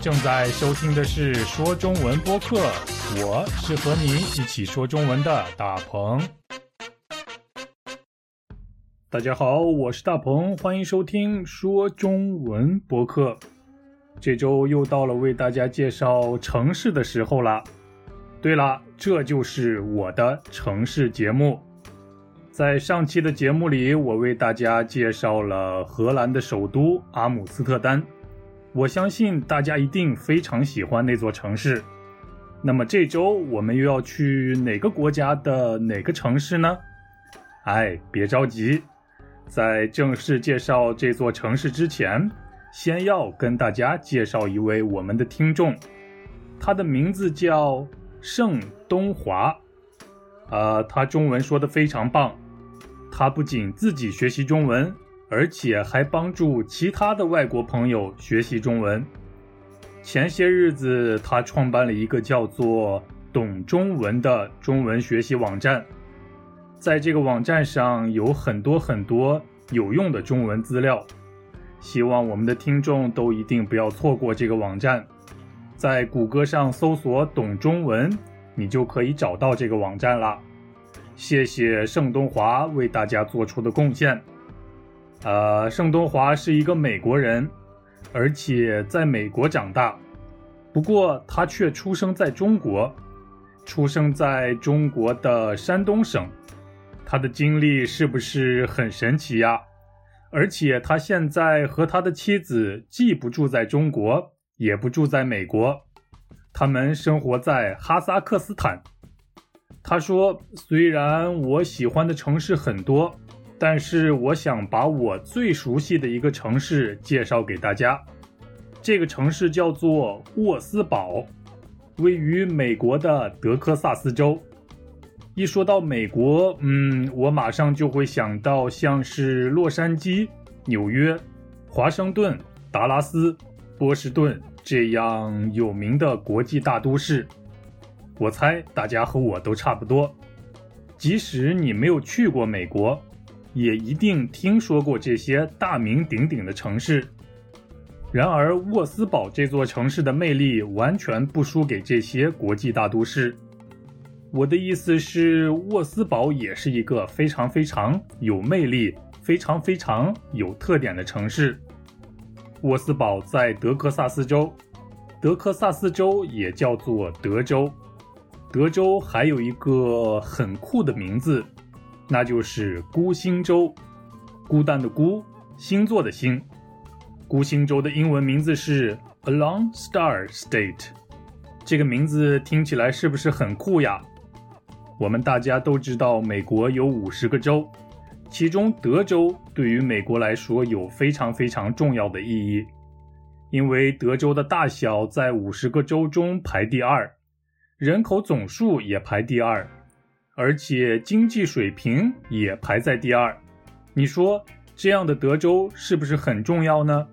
正在收听的是说中文播客，我是和你一起说中文的大鹏。大家好，我是大鹏，欢迎收听说中文播客。这周又到了为大家介绍城市的时候了。对了，这就是我的城市节目。在上期的节目里，我为大家介绍了荷兰的首都阿姆斯特丹。我相信大家一定非常喜欢那座城市。那么这周我们又要去哪个国家的哪个城市呢？哎，别着急，在正式介绍这座城市之前，先要跟大家介绍一位我们的听众，他的名字叫盛东华。呃，他中文说的非常棒，他不仅自己学习中文。而且还帮助其他的外国朋友学习中文。前些日子，他创办了一个叫做“懂中文”的中文学习网站，在这个网站上有很多很多有用的中文资料。希望我们的听众都一定不要错过这个网站。在谷歌上搜索“懂中文”，你就可以找到这个网站了。谢谢盛东华为大家做出的贡献。呃，盛东华是一个美国人，而且在美国长大，不过他却出生在中国，出生在中国的山东省。他的经历是不是很神奇呀？而且他现在和他的妻子既不住在中国，也不住在美国，他们生活在哈萨克斯坦。他说：“虽然我喜欢的城市很多。”但是我想把我最熟悉的一个城市介绍给大家，这个城市叫做沃斯堡，位于美国的德克萨斯州。一说到美国，嗯，我马上就会想到像是洛杉矶、纽约、华盛顿、达拉斯、波士顿这样有名的国际大都市。我猜大家和我都差不多，即使你没有去过美国。也一定听说过这些大名鼎鼎的城市。然而，沃斯堡这座城市的魅力完全不输给这些国际大都市。我的意思是，沃斯堡也是一个非常非常有魅力、非常非常有特点的城市。沃斯堡在德克萨斯州，德克萨斯州也叫做德州。德州还有一个很酷的名字。那就是孤星洲，孤单的孤，星座的星。孤星洲的英文名字是 A Lone Star State，这个名字听起来是不是很酷呀？我们大家都知道，美国有五十个州，其中德州对于美国来说有非常非常重要的意义，因为德州的大小在五十个州中排第二，人口总数也排第二。而且经济水平也排在第二，你说这样的德州是不是很重要呢？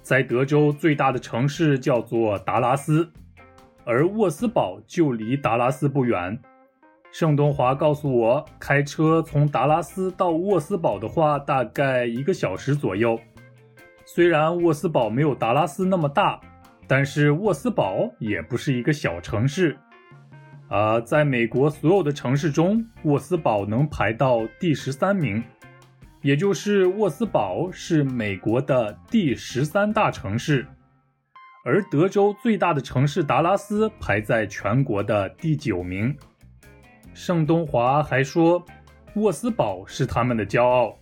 在德州最大的城市叫做达拉斯，而沃斯堡就离达拉斯不远。盛东华告诉我，开车从达拉斯到沃斯堡的话，大概一个小时左右。虽然沃斯堡没有达拉斯那么大，但是沃斯堡也不是一个小城市。啊，在美国所有的城市中，沃斯堡能排到第十三名，也就是沃斯堡是美国的第十三大城市，而德州最大的城市达拉斯排在全国的第九名。盛东华还说，沃斯堡是他们的骄傲。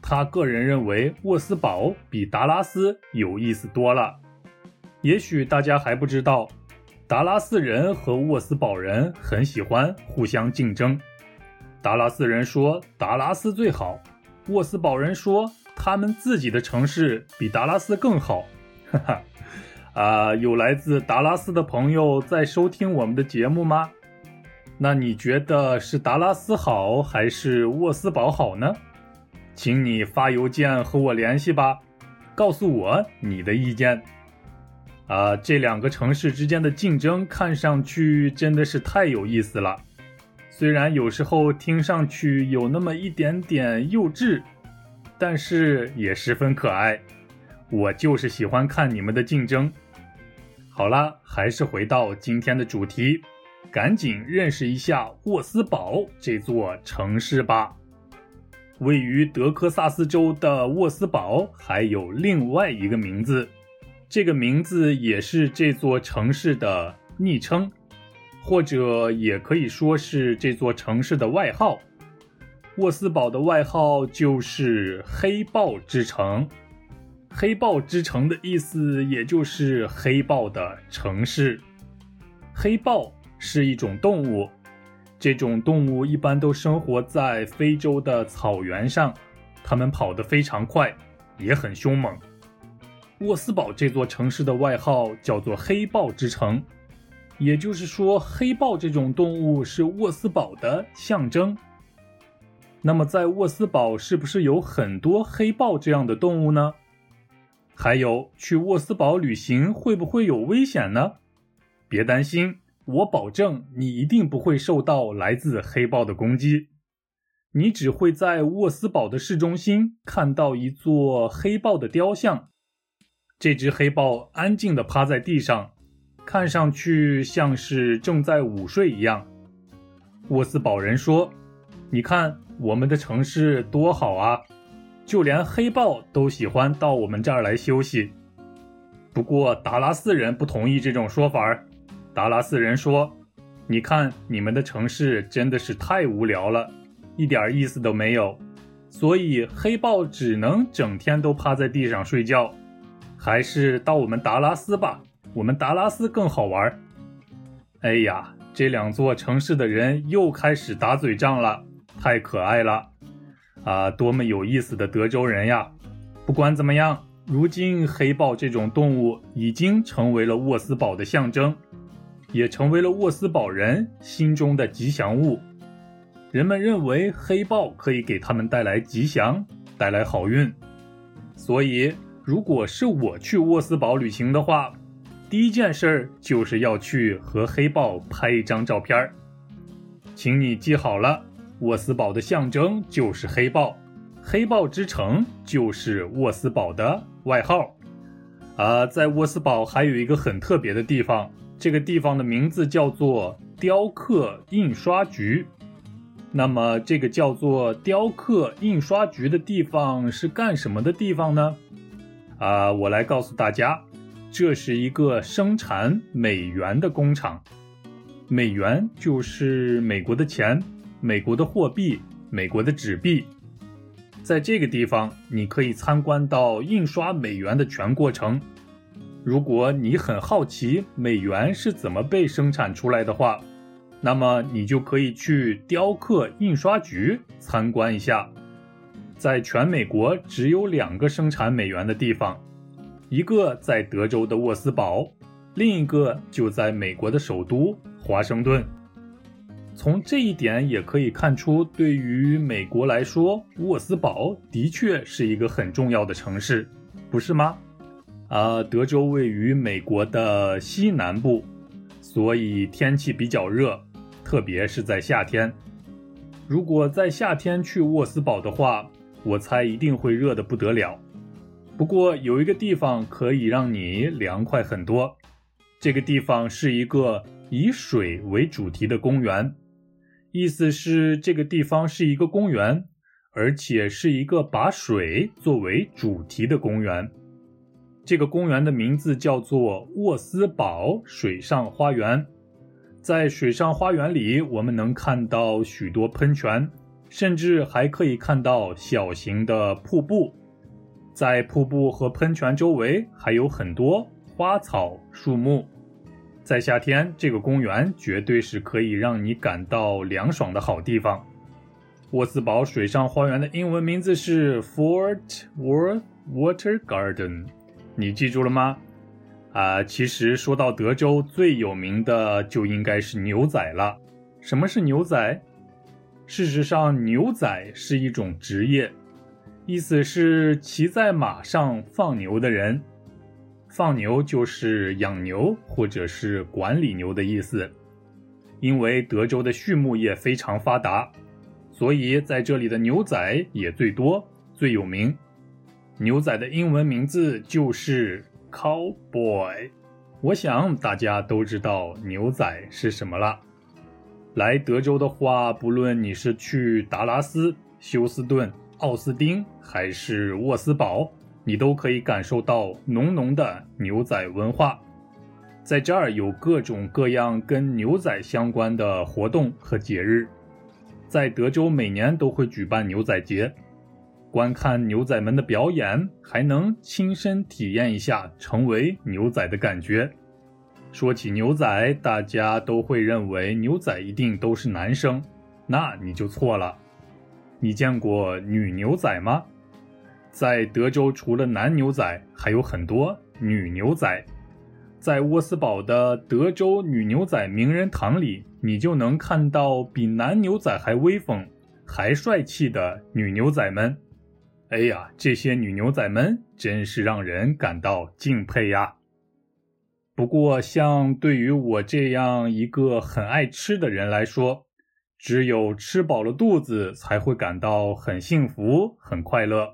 他个人认为，沃斯堡比达拉斯有意思多了。也许大家还不知道。达拉斯人和沃斯堡人很喜欢互相竞争。达拉斯人说达拉斯最好，沃斯堡人说他们自己的城市比达拉斯更好。哈哈，啊，有来自达拉斯的朋友在收听我们的节目吗？那你觉得是达拉斯好还是沃斯堡好呢？请你发邮件和我联系吧，告诉我你的意见。啊，这两个城市之间的竞争看上去真的是太有意思了，虽然有时候听上去有那么一点点幼稚，但是也十分可爱。我就是喜欢看你们的竞争。好了，还是回到今天的主题，赶紧认识一下沃斯堡这座城市吧。位于德克萨斯州的沃斯堡还有另外一个名字，这个名字也是这座城市的昵称，或者也可以说是这座城市的外号。沃斯堡的外号就是“黑豹之城”。黑豹之城的意思，也就是黑豹的城市。黑豹是一种动物，这种动物一般都生活在非洲的草原上，它们跑得非常快，也很凶猛。沃斯堡这座城市的外号叫做“黑豹之城”，也就是说，黑豹这种动物是沃斯堡的象征。那么，在沃斯堡是不是有很多黑豹这样的动物呢？还有，去沃斯堡旅行会不会有危险呢？别担心，我保证你一定不会受到来自黑豹的攻击。你只会在沃斯堡的市中心看到一座黑豹的雕像，这只黑豹安静地趴在地上，看上去像是正在午睡一样。沃斯堡人说：“你看，我们的城市多好啊！”就连黑豹都喜欢到我们这儿来休息。不过达拉斯人不同意这种说法。达拉斯人说：“你看，你们的城市真的是太无聊了，一点意思都没有。所以黑豹只能整天都趴在地上睡觉。还是到我们达拉斯吧，我们达拉斯更好玩。”哎呀，这两座城市的人又开始打嘴仗了，太可爱了。啊，多么有意思的德州人呀！不管怎么样，如今黑豹这种动物已经成为了沃斯堡的象征，也成为了沃斯堡人心中的吉祥物。人们认为黑豹可以给他们带来吉祥，带来好运。所以，如果是我去沃斯堡旅行的话，第一件事儿就是要去和黑豹拍一张照片儿。请你记好了。沃斯堡的象征就是黑豹，黑豹之城就是沃斯堡的外号。啊，在沃斯堡还有一个很特别的地方，这个地方的名字叫做雕刻印刷局。那么，这个叫做雕刻印刷局的地方是干什么的地方呢？啊，我来告诉大家，这是一个生产美元的工厂。美元就是美国的钱。美国的货币，美国的纸币，在这个地方你可以参观到印刷美元的全过程。如果你很好奇美元是怎么被生产出来的话，那么你就可以去雕刻印刷局参观一下。在全美国只有两个生产美元的地方，一个在德州的沃斯堡，另一个就在美国的首都华盛顿。从这一点也可以看出，对于美国来说，沃斯堡的确是一个很重要的城市，不是吗？啊，德州位于美国的西南部，所以天气比较热，特别是在夏天。如果在夏天去沃斯堡的话，我猜一定会热得不得了。不过有一个地方可以让你凉快很多，这个地方是一个以水为主题的公园。意思是这个地方是一个公园，而且是一个把水作为主题的公园。这个公园的名字叫做沃斯堡水上花园。在水上花园里，我们能看到许多喷泉，甚至还可以看到小型的瀑布。在瀑布和喷泉周围还有很多花草树木。在夏天，这个公园绝对是可以让你感到凉爽的好地方。沃斯堡水上花园的英文名字是 Fort Worth Water Garden，你记住了吗？啊，其实说到德州最有名的就应该是牛仔了。什么是牛仔？事实上，牛仔是一种职业，意思是骑在马上放牛的人。放牛就是养牛或者是管理牛的意思，因为德州的畜牧业非常发达，所以在这里的牛仔也最多最有名。牛仔的英文名字就是 cowboy。我想大家都知道牛仔是什么了。来德州的话，不论你是去达拉斯、休斯顿、奥斯汀还是沃斯堡，你都可以感受到浓浓的牛仔文化。在这儿有各种各样跟牛仔相关的活动和节日。在德州每年都会举办牛仔节，观看牛仔们的表演，还能亲身体验一下成为牛仔的感觉。说起牛仔，大家都会认为牛仔一定都是男生，那你就错了。你见过女牛仔吗？在德州，除了男牛仔，还有很多女牛仔。在沃斯堡的德州女牛仔名人堂里，你就能看到比男牛仔还威风、还帅气的女牛仔们。哎呀，这些女牛仔们真是让人感到敬佩呀！不过，像对于我这样一个很爱吃的人来说，只有吃饱了肚子才会感到很幸福、很快乐。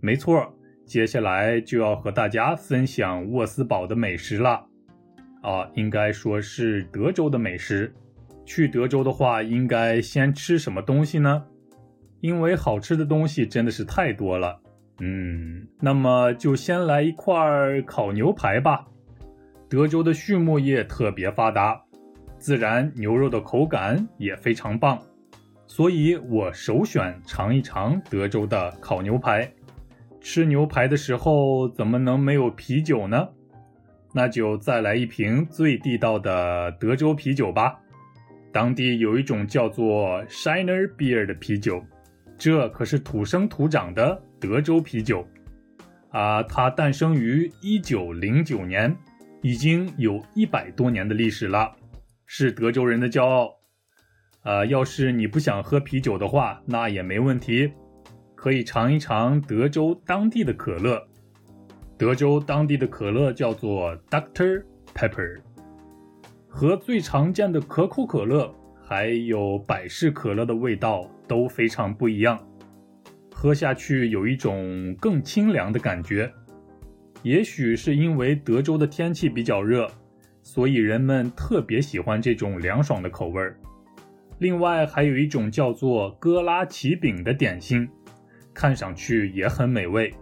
没错。接下来就要和大家分享沃斯堡的美食了，啊，应该说是德州的美食。去德州的话，应该先吃什么东西呢？因为好吃的东西真的是太多了。嗯，那么就先来一块烤牛排吧。德州的畜牧业特别发达，自然牛肉的口感也非常棒，所以我首选尝一尝德州的烤牛排。吃牛排的时候怎么能没有啤酒呢？那就再来一瓶最地道的德州啤酒吧。当地有一种叫做 Shiner Beer 的啤酒，这可是土生土长的德州啤酒啊！它诞生于1909年，已经有一百多年的历史了，是德州人的骄傲。啊，要是你不想喝啤酒的话，那也没问题。可以尝一尝德州当地的可乐。德州当地的可乐叫做 Doctor Pepper，和最常见的可口可乐还有百事可乐的味道都非常不一样，喝下去有一种更清凉的感觉。也许是因为德州的天气比较热，所以人们特别喜欢这种凉爽的口味儿。另外，还有一种叫做哥拉奇饼的点心。看上去也很美味，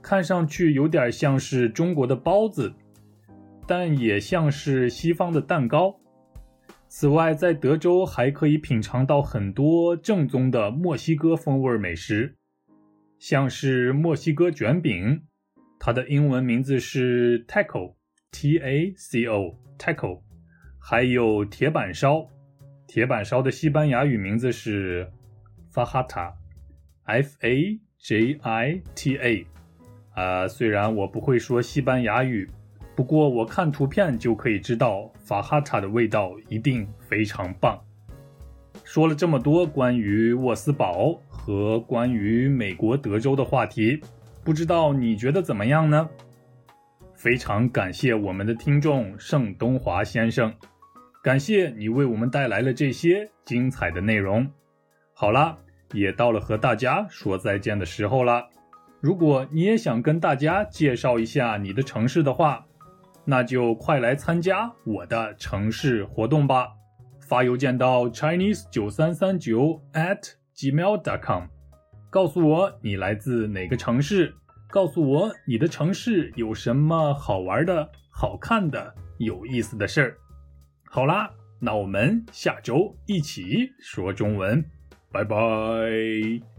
看上去有点像是中国的包子，但也像是西方的蛋糕。此外，在德州还可以品尝到很多正宗的墨西哥风味美食，像是墨西哥卷饼，它的英文名字是 taco，t a c o，taco，还有铁板烧，铁板烧的西班牙语名字是 fajita，f a j i t a 啊，虽然我不会说西班牙语，不过我看图片就可以知道法哈塔的味道一定非常棒。说了这么多关于沃斯堡和关于美国德州的话题，不知道你觉得怎么样呢？非常感谢我们的听众盛东华先生，感谢你为我们带来了这些精彩的内容。好啦。也到了和大家说再见的时候了。如果你也想跟大家介绍一下你的城市的话，那就快来参加我的城市活动吧！发邮件到 chinese 九三三九 at gmail dot com 告诉我你来自哪个城市，告诉我你的城市有什么好玩的、好看的、有意思的事儿。好啦，那我们下周一起说中文。拜拜。